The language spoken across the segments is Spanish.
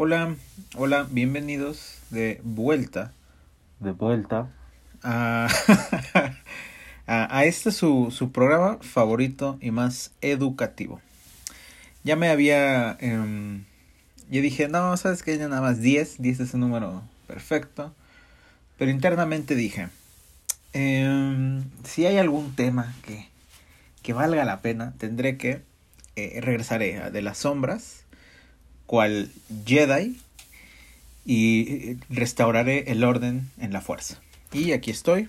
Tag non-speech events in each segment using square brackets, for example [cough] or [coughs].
Hola, hola, bienvenidos de vuelta. De vuelta. A, [laughs] a, a este su, su programa favorito y más educativo. Ya me había... em, yo dije, no, sabes que ya nada más 10, 10 es un número perfecto. Pero internamente dije, em, si hay algún tema que, que valga la pena, tendré que eh, regresaré a De las Sombras, cual Jedi, y eh, restauraré el orden en la fuerza. Y aquí estoy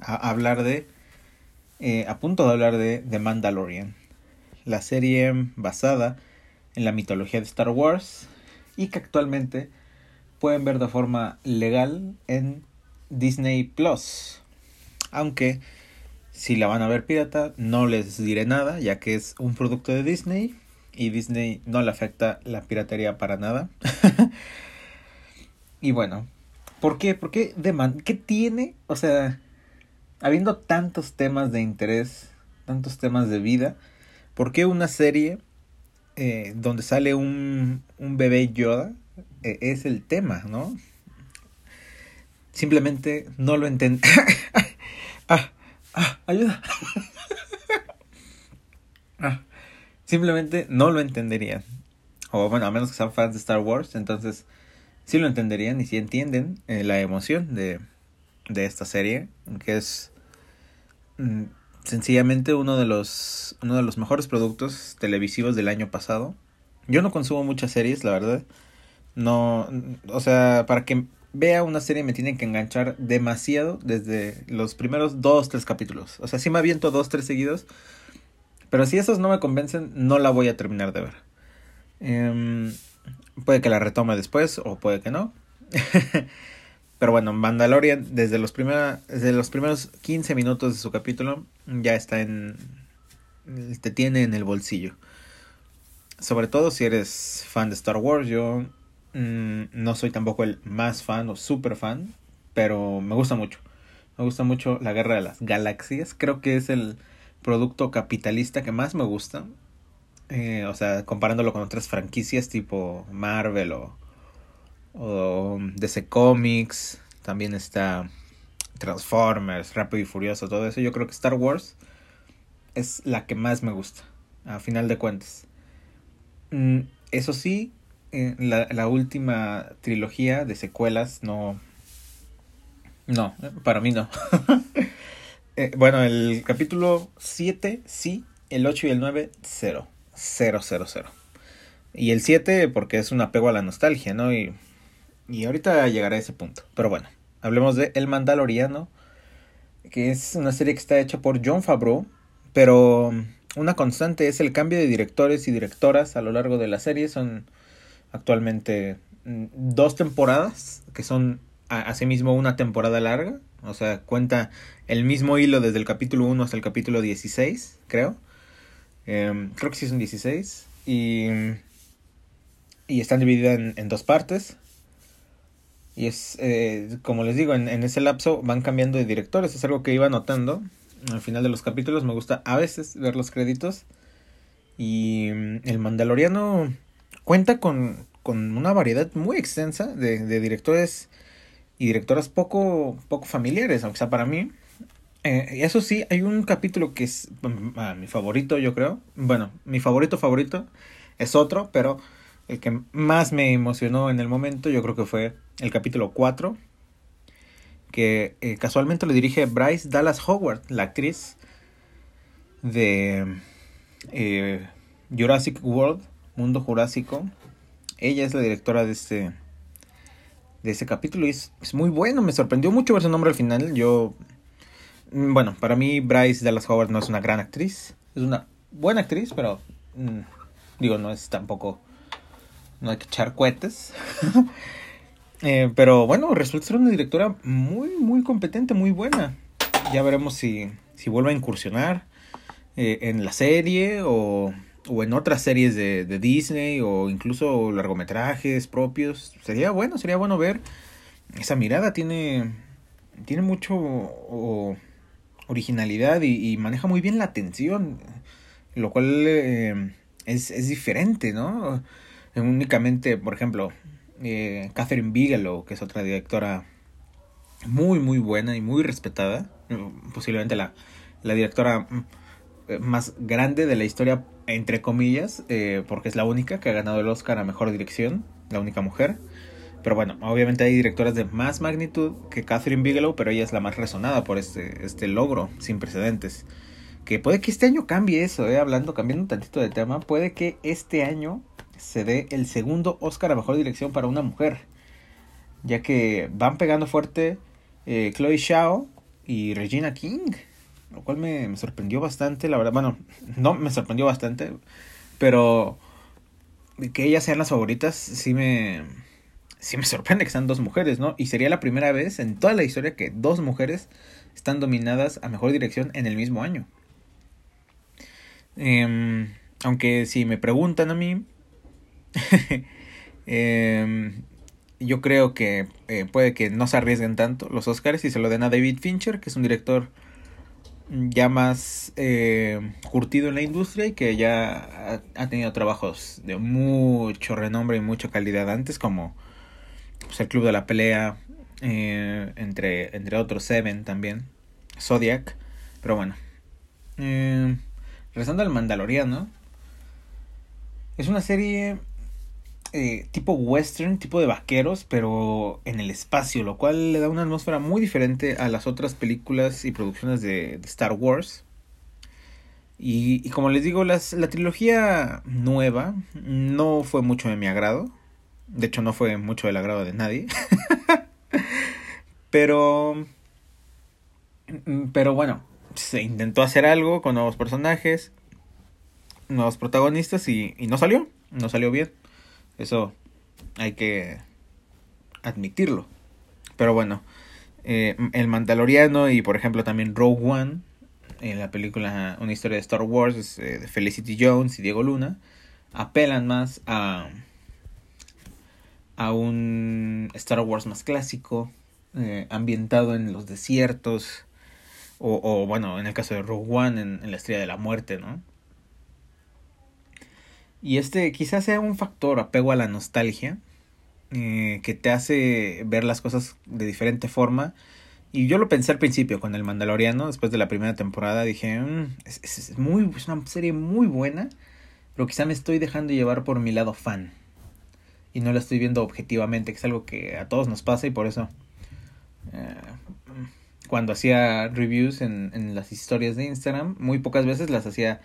a hablar de, eh, a punto de hablar de The Mandalorian, la serie basada en la mitología de Star Wars y que actualmente pueden ver de forma legal en Disney Plus. Aunque si la van a ver pirata, no les diré nada, ya que es un producto de Disney y Disney no le afecta la piratería para nada. [laughs] y bueno, ¿por qué? ¿Por qué The Man- ¿Qué tiene? O sea, habiendo tantos temas de interés, tantos temas de vida, ¿por qué una serie eh, donde sale un, un bebé Yoda eh, es el tema, ¿no? Simplemente no lo entiendo. [laughs] ah, ah, ayuda. [laughs] ah, simplemente no lo entenderían. O bueno, a menos que sean fans de Star Wars, entonces sí lo entenderían y sí entienden eh, la emoción de, de esta serie, que es mm, sencillamente uno de los uno de los mejores productos televisivos del año pasado. Yo no consumo muchas series, la verdad. No, o sea, para que vea una serie me tienen que enganchar demasiado desde los primeros dos, tres capítulos. O sea, sí me aviento dos, tres seguidos. Pero si esos no me convencen, no la voy a terminar de ver. Em, puede que la retome después o puede que no. [laughs] Pero bueno, Mandalorian desde los, desde los primeros 15 minutos de su capítulo ya está en... te tiene en el bolsillo. Sobre todo si eres fan de Star Wars, yo mm, no soy tampoco el más fan o super fan, pero me gusta mucho. Me gusta mucho la Guerra de las Galaxias. Creo que es el producto capitalista que más me gusta. Eh, o sea, comparándolo con otras franquicias tipo Marvel o, DC Comics. También está Transformers, Rápido y Furioso, todo eso. Yo creo que Star Wars es la que más me gusta, a final de cuentas. Mm, eso sí, la, última trilogía de secuelas no... No, para mí no. [laughs] Eh, bueno, el capítulo 7 sí, el 8 y el 9 0. 0, 0, 0. Y el 7 porque es un apego a la nostalgia, ¿no? Y, y ahorita llegará a ese punto. Pero bueno, hablemos de El Mandaloriano, que es una serie que está hecha por John Favreau, pero una constante es el cambio de directores y directoras a lo largo de la serie. Son actualmente mm, dos temporadas, que son asimismo una temporada larga. O sea, cuenta el mismo hilo desde el capítulo 1 hasta el capítulo 16, creo. Em, creo que sí son 16. Y, y están divididas en, en dos partes. Y es, eh, como les digo, en, en ese lapso van cambiando de directores. Es algo que iba notando al final de los capítulos. Me gusta a veces ver los créditos. Y mm, el Mandaloriano cuenta con, con una variedad muy extensa de, de directores y directoras poco, poco familiares, aunque sea para mí. Eh, eso sí, hay un capítulo que es mm, ah, mi favorito, yo creo. Bueno, mi favorito favorito es otro, pero el que más me emocionó en el momento, yo creo que fue el capítulo 4, que eh, casualmente lo dirige Bryce Dallas Howard, la actriz de eh, Jurassic World, Mundo Jurásico. Ella es la directora de este de ese capítulo y es, es muy bueno, me sorprendió mucho ver su nombre al final. Yo mm, bueno, para mí Bryce Dallas Howard no es una gran actriz, es una buena actriz, pero mm, digo, no es tampoco no hay que echar cohetes. [laughs] Eh, pero bueno, resulta ser una directora muy, muy competente, muy buena. Ya veremos si, si vuelve a incursionar eh, en la serie o, o en otras series de, de Disney o incluso largometrajes propios. Sería bueno, sería bueno ver esa mirada. Tiene, tiene mucho originalidad y, maneja muy bien la atención, lo cual eh, es, es diferente, ¿no? únicamente, por ejemplo, eh, Catherine Bigelow, que es otra directora muy, muy buena y muy respetada, posiblemente la, la directora mm, más grande de la historia, entre comillas, eh, porque es la única que ha ganado el Oscar a Mejor Dirección, la única mujer. Pero bueno, obviamente hay directoras de más magnitud que Catherine Bigelow, pero ella es la más resonada por este, este logro sin precedentes. Que puede que este año cambie eso, eh, hablando, cambiando un tantito de tema, puede que este año se dé el segundo Oscar a Mejor Dirección para una mujer. Ya que van pegando fuerte eh, Chloe Shao y Regina King. Lo cual me, me, sorprendió bastante, la verdad. Bueno, no me sorprendió bastante. Pero que ellas sean las favoritas, sí me, sí me [laughs] sorprende que sean dos mujeres, ¿no? Y sería la primera vez en toda la historia que dos mujeres están dominadas a mejor dirección en el mismo año. Eh, aunque si me preguntan a mí, [laughs] eh, yo creo que eh, puede que no se arriesguen tanto los Oscars y se lo den a David Fincher, que es un director ya más eh, curtido en la industria y que ya ha, tenido trabajos de mucho renombre y mucha calidad antes, como pues, el Club de la Pelea, eh, entre, entre otros Seven también, Zodiac, pero bueno. Eh, regresando al Mandaloriano, es una serie eh, tipo western, tipo de vaqueros, pero en el espacio, lo cual le da una atmósfera muy diferente a las otras películas y producciones de, Star Wars. Y, como les digo, las, la trilogía nueva no fue mucho de mi agrado. De hecho, no fue mucho del agrado de nadie. [laughs] pero... Pero bueno, se intentó hacer algo con nuevos personajes, nuevos protagonistas y no salió. No salió bien. Eso hay que admitirlo. Pero bueno, eh, el Mandaloriano y por ejemplo también Rogue One, en la película Una historia de Star Wars eh, de Felicity Jones y Diego Luna, apelan más a, a un Star Wars más clásico, eh, ambientado en los desiertos, o, o, bueno, en el caso de Rogue One, en, en la Estrella de la Muerte, ¿no? Y este quizás sea un factor apego a la nostalgia eh, que te hace ver las cosas de diferente forma. Y yo lo pensé al principio con el Mandaloriano, después de la primera temporada, dije, mmm, es, es, muy, es una serie muy buena, pero quizá me estoy dejando llevar por mi lado fan. Y no la estoy viendo objetivamente, que es algo que a todos nos pasa y por eso eh, cuando hacía reviews en, en las historias de Instagram, muy pocas veces las hacía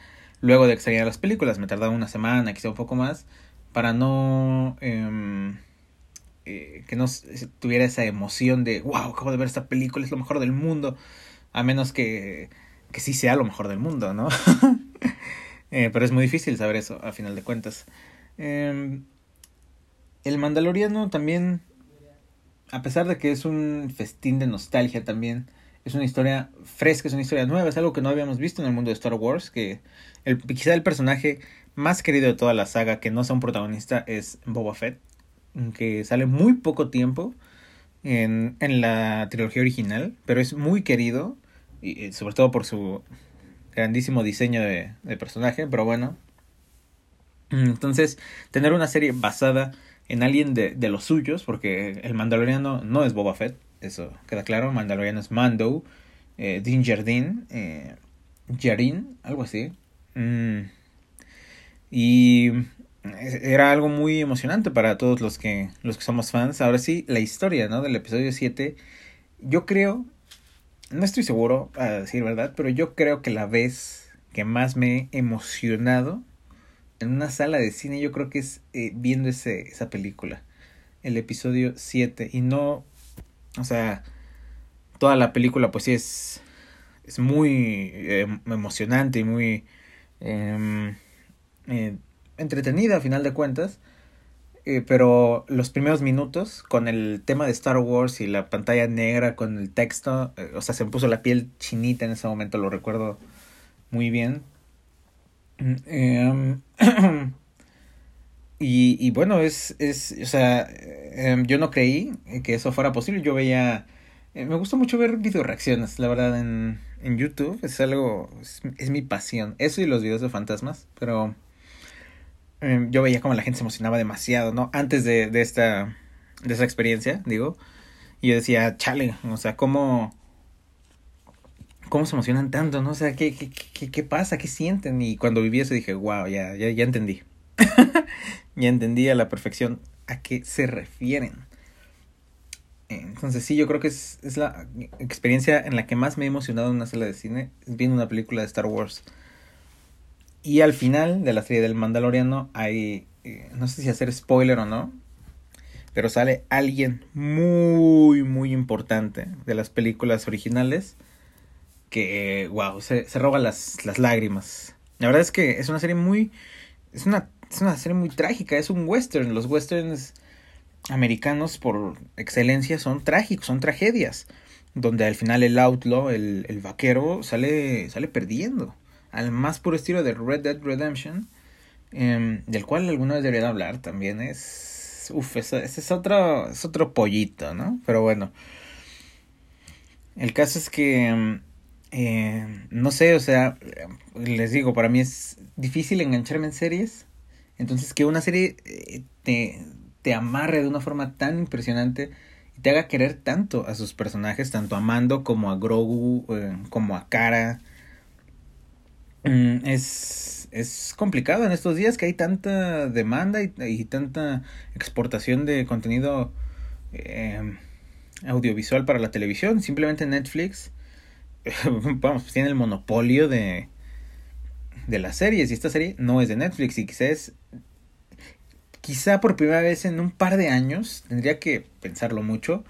luego de extrañar las películas. Me tardaba una semana, quizá un poco más, para no... Eh, eh, que no tuviera esa emoción de, wow, acabo de ver esta película, es lo mejor del mundo. A menos que, que sí sea lo mejor del mundo, ¿no? [laughs] eh, pero es muy difícil saber eso, a final de cuentas. Eh, el Mandaloriano también, a pesar de que es un festín de nostalgia también, es una historia fresca, es una historia nueva, es algo que no habíamos visto en el mundo de Star Wars, que el, quizá el personaje más querido de toda la saga que no sea un protagonista es Boba Fett, que sale muy poco tiempo en, la trilogía original, pero es muy querido, y, sobre todo por su grandísimo diseño de, de personaje, pero bueno. Entonces, tener una serie basada en alguien de, de los suyos, porque el mandaloriano no es Boba Fett, eso queda claro. Mandaloriano es Mando, eh, Din Jardin, eh, Jarin, algo así. Mm. Y era algo muy emocionante para todos los que, los que somos fans. Ahora sí, la historia ¿no? del episodio 7, yo creo, no estoy seguro a decir verdad, pero yo creo que la vez que más me he emocionado en una sala de cine, yo creo que es eh, viendo ese, esa película, el episodio 7. Y no o sea, toda la película pues sí es, es muy eh, emocionante y muy eh, eh, entretenida a final de cuentas. Eh, pero los primeros minutos con el tema de Star Wars y la pantalla negra con el texto, o sea, se me puso la piel chinita en ese momento, lo recuerdo muy bien. [clears throat] [coughs] Y, y bueno, es, es, o sea, eh, yo no creí que eso fuera posible. Yo veía, eh, me gusta mucho ver video reacciones, la verdad, en, en YouTube. Es algo, es, es, mi pasión. Eso y los videos de fantasmas, pero em, yo veía como la gente se emocionaba demasiado, ¿no? Antes de, de esta, de esa experiencia, digo. Y yo decía, chale, o sea, ¿cómo, cómo se emocionan tanto, ¿no? O sea, ¿qué, qué, qué, qué pasa? ¿Qué sienten? Y cuando viví eso dije, wow, ya, ya, ya entendí. [laughs] ya entendí a la perfección a qué se refieren. Entonces sí, yo creo que es, es la experiencia en la que más me he emocionado en una sala de cine, viendo una película de Star Wars. Y al final de la serie del Mandaloriano hay, eh, no sé si hacer spoiler o no, pero sale alguien muy, muy importante de las películas originales que, wow, se, se roba las, las lágrimas. La verdad es que es una serie muy, es una, es una serie muy trágica, es un western. Los westerns americanos por excelencia son trágicos, son tragedias, donde al final el outlaw, el, el vaquero, sale, sale perdiendo al más puro estilo de Red Dead Redemption, eh, del cual alguna vez debería hablar también. Es. Uf, ese, es, otro, es otro pollito, ¿no? Pero bueno. El caso es que. Eh, no sé, o sea, les digo, para mí es difícil engancharme en series. Entonces, que una serie eh, te, te amarre de una forma tan impresionante y te haga querer tanto a sus personajes, tanto a Mando como a Grogu, eh, como a Kara, Mm, es, es complicado en estos días que hay tanta demanda y, tanta exportación de contenido eh, audiovisual para la televisión. Simplemente Netflix, [laughs] vamos, tiene el monopolio de, de las series. Y esta serie no es de Netflix y quizás quizá por primera vez en un par de años, tendría que pensarlo mucho,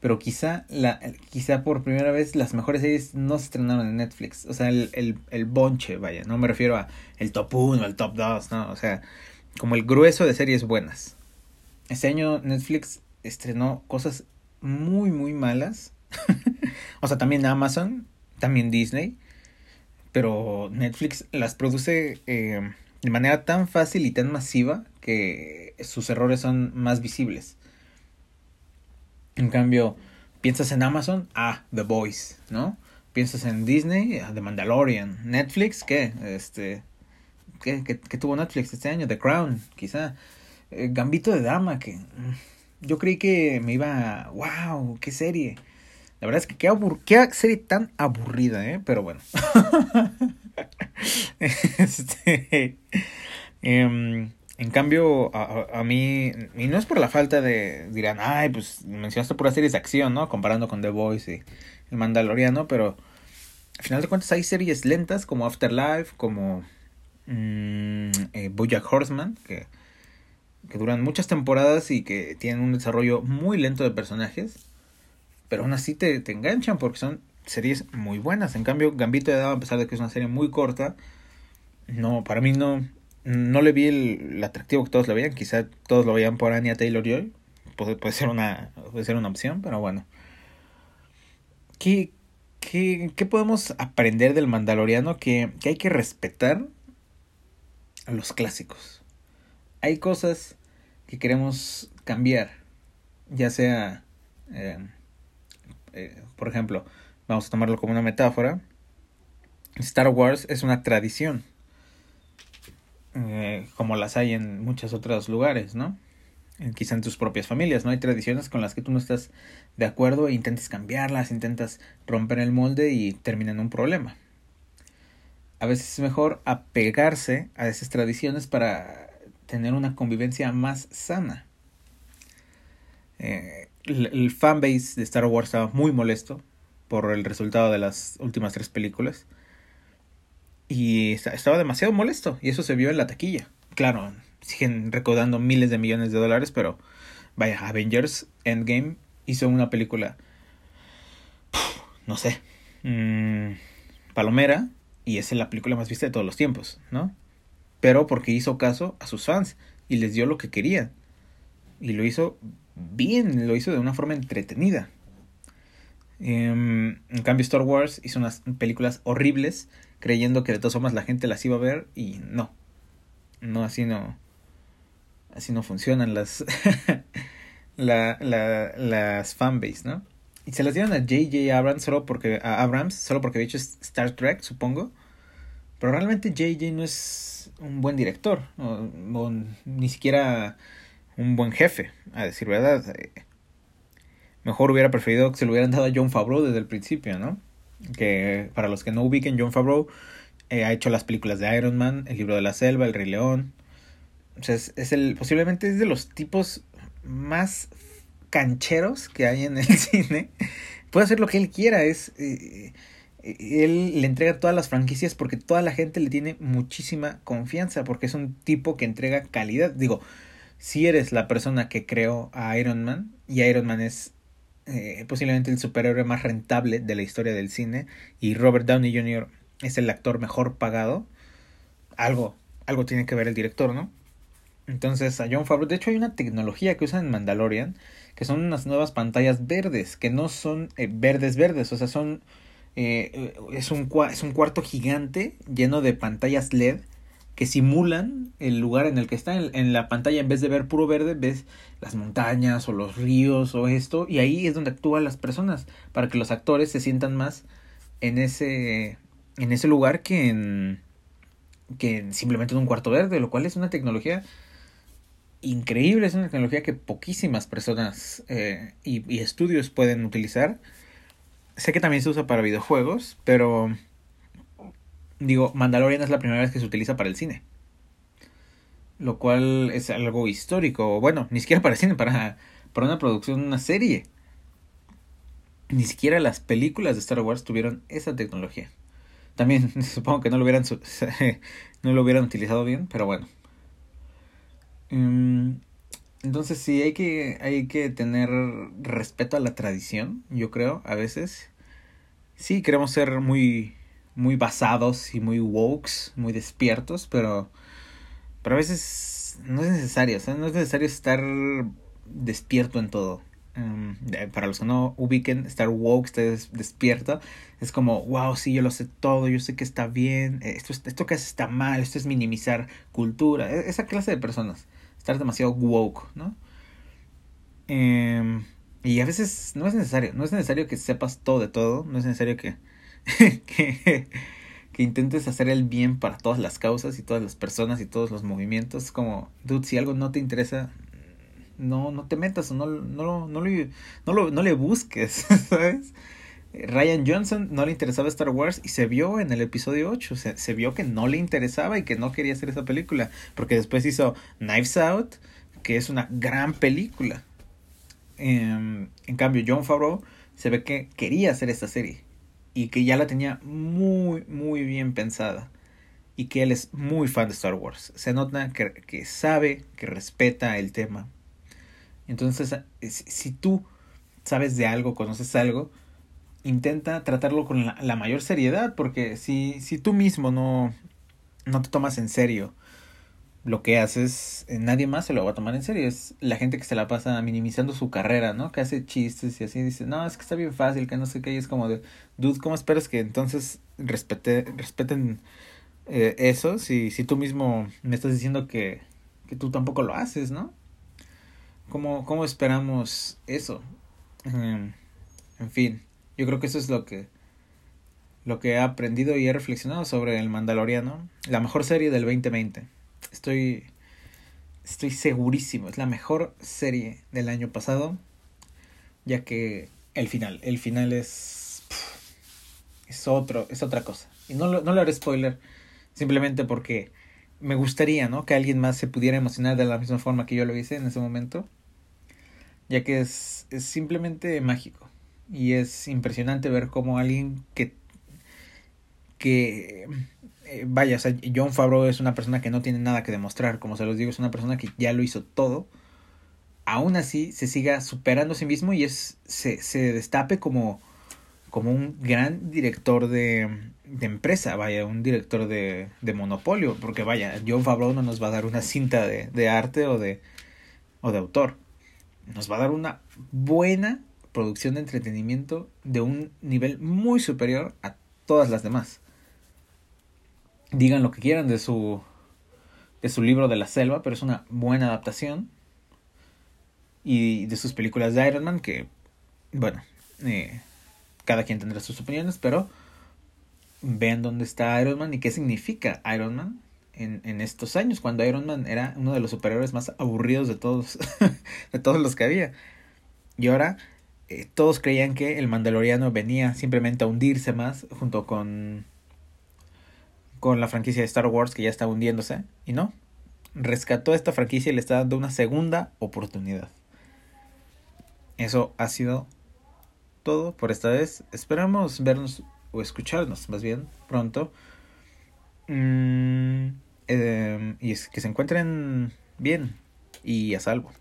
pero quizá, la, quizá por primera vez las mejores series no se estrenaron en Netflix. O sea, el, el, el bonche, vaya, no me refiero a el top 1, el top 2, no, o sea, como el grueso de series buenas. Este año Netflix estrenó cosas muy, muy malas. [laughs] o sea, también Amazon, también Disney, pero Netflix las produce eh, de manera tan fácil y tan masiva que sus errores son más visibles. En cambio, piensas en Amazon, ah, The Voice, ¿no? Piensas en Disney, ah, The Mandalorian. Netflix, ¿qué? Este, ¿qué, qué, tuvo Netflix este año? The Crown, quizá. Eh, Gambito de Dama, que mm, yo creí que me iba, wow, qué serie. La verdad es que qué, qué serie tan aburrida, ¿eh? Pero bueno. [laughs] este, eh, en cambio, a, a, mí, y no es por la falta de, dirán, ay, pues mencionaste puras series de acción, ¿no? Comparando con The Voice y El Mandaloriano, pero al final de cuentas hay series lentas como Afterlife, como mmm, eh, Bojack Horseman, que, que duran muchas temporadas y que tienen un desarrollo muy lento de personajes, pero aún así te, te enganchan porque son series muy buenas. En cambio, Gambito de Dama, a pesar de que es una serie muy corta, no, para mí no, no le vi el, atractivo que todos lo veían. Quizá todos lo veían por Anya Taylor Joy. Puede, puede, ser, una, puede ser una opción, pero bueno. ¿Qué, qué, qué podemos aprender del Mandaloriano? Que, que hay que respetar a los clásicos. Hay cosas que queremos cambiar. Ya sea, eh, eh, por ejemplo, vamos a tomarlo como una metáfora. Star Wars es una tradición eh, como las hay en muchos otros lugares, ¿no? quizá en tus propias familias, ¿no? Hay tradiciones con las que tú no estás de acuerdo e intentas cambiarlas, intentas romper el molde y termina en un problema. A veces es mejor apegarse a esas tradiciones para tener una convivencia más sana. Eh, el, fanbase de Star Wars estaba muy molesto por el resultado de las últimas tres películas y estaba demasiado molesto. Y eso se vio en la taquilla. Claro, siguen recaudando miles de millones de dólares, pero vaya, Avengers Endgame hizo una película, no sé, mmm, palomera, y es la película más vista de todos los tiempos, ¿no? Pero porque hizo caso a sus fans y les dio lo que querían. Y lo hizo bien, lo hizo de una forma entretenida. Em, en cambio, Star Wars hizo unas películas horribles creyendo que de todas formas la gente las iba a ver y no. No, así no. Así no funcionan las. [laughs] la, la, las fanbase, ¿no? Y se las dieron a J.J. Abrams solo porque. A Abrams, solo porque había hecho Star Trek, supongo. Pero realmente JJ no es un buen director, o, ni siquiera un buen jefe, a decir verdad. Mejor hubiera preferido que se lo hubieran dado a John Favreau desde el principio, ¿no? Que para los que no ubiquen, John Favreau eh, ha hecho las películas de Iron Man, El libro de la selva, El Rey León. O sea, es, es el, posiblemente es de los tipos más cancheros que hay en el [laughs] cine. Puede hacer lo que él quiera, es... Eh, él le entrega todas las franquicias porque toda la gente le tiene muchísima confianza, porque es un tipo que entrega calidad. Digo, si eres la persona que creó a Iron Man, y Iron Man es eh, posiblemente el superhéroe más rentable de la historia del cine, y Robert Downey Jr. es el actor mejor pagado, algo, algo tiene que ver el director, ¿no? Entonces a John Favreau, de hecho hay una tecnología que usan en Mandalorian, que son unas nuevas pantallas verdes, que no son eh, verdes verdes, o sea, son eh, es, un, es un cuarto gigante lleno de pantallas LED que simulan el lugar en el que está. En, la pantalla, en vez de ver puro verde, ves las montañas o los ríos o esto. Y ahí es donde actúan las personas. Para que los actores se sientan más en ese, en ese lugar que en, que simplemente en un cuarto verde. Lo cual es una tecnología increíble. Es una tecnología que poquísimas personas eh, y estudios pueden utilizar sé que también se usa para videojuegos, pero digo, Mandalorian es la primera vez que se utiliza para el cine. Lo cual es algo histórico. Bueno, ni siquiera para el cine, para, para una producción, una serie. Ni siquiera las películas de Star Wars tuvieron esa tecnología. También [laughs] supongo que no lo hubieran, [laughs] no lo hubieran utilizado bien, pero bueno. Mm, entonces sí, hay que, hay que tener respeto a la tradición, yo creo, a veces. Sí, queremos ser muy, muy basados y muy wokes, muy despiertos, pero, pero a veces no es necesario, no es necesario estar despierto en todo. Em, para los que no ubiquen, estar woke, estar despierto, es como, wow, sí, yo lo sé todo, yo sé que está bien, esto, esto que hace está mal, esto es minimizar cultura, e, esa clase de personas estar demasiado woke, ¿no? Em, y a veces no es necesario, no es necesario que sepas todo de todo, no es necesario que, [laughs] que, que, intentes hacer el bien para todas las causas y todas las personas y todos los movimientos. Como, dude, si algo no te interesa, no, no te metas o no, no, no, no, lo, no le busques, [laughs] ¿sabes? Ryan Johnson no le interesaba Star Wars y se vio en el episodio 8, se, se vio que no le interesaba y que no quería hacer esa película, porque después hizo Knives Out, que es una gran película. Em, en cambio, John Favreau se ve que quería hacer esta serie y que ya la tenía muy, muy bien pensada y que él es muy fan de Star Wars. Se nota que, que sabe, que respeta el tema. Entonces, si tú sabes de algo, conoces algo, intenta tratarlo con la, mayor seriedad, porque si, si tú mismo no, no te tomas en serio lo que haces, eh, nadie más se lo va a tomar en serio. Es la gente que se la pasa minimizando su carrera, ¿no? Que hace chistes y así dice, no, es que está bien fácil, que no sé qué. Y es como de, dude, ¿cómo esperas que entonces respete, respeten eh, eso si, si tú mismo me estás diciendo que, que tú tampoco lo haces, ¿no? ¿Cómo, cómo esperamos eso? en fin. Yo creo que eso es lo que lo que he aprendido y he reflexionado sobre el Mandaloriano, la mejor serie del 2020. Estoy estoy segurísimo, es la mejor serie del año pasado, ya que el final, el final es es otro, es otra cosa. Y no no le haré spoiler simplemente porque me gustaría, ¿no? Que alguien más se pudiera emocionar de la misma forma que yo lo hice en ese momento, ya que es, es simplemente mágico y es impresionante ver cómo alguien que que eh, vaya, o sea, John Favreau es una persona que no tiene nada que demostrar, como se los digo, es una persona que ya lo hizo todo. Aún así se siga superando a sí mismo y es se, se destape como como un gran director de, de empresa, vaya, un director de, de monopolio, porque vaya, John Favreau no nos va a dar una cinta de, de arte o de, o de autor, nos va a dar una buena producción de entretenimiento de un nivel muy superior a todas las demás. Digan lo que quieran de su de su libro de la selva, pero es una buena adaptación. Y de sus películas de Iron Man, que, bueno, eh, cada quien tendrá sus opiniones, pero vean dónde está Iron Man y qué significa Iron Man en, en estos años, cuando Iron Man era uno de los superhéroes más aburridos de todos, [laughs] de todos los que había. Y ahora eh, todos creían que el Mandaloriano venía simplemente a hundirse más junto con con la franquicia de Star Wars que ya está hundiéndose y no rescató esta franquicia y le está dando una segunda oportunidad. Eso ha sido todo por esta vez. Esperamos vernos o escucharnos más bien pronto. Mm, eh, y que se encuentren bien y a salvo.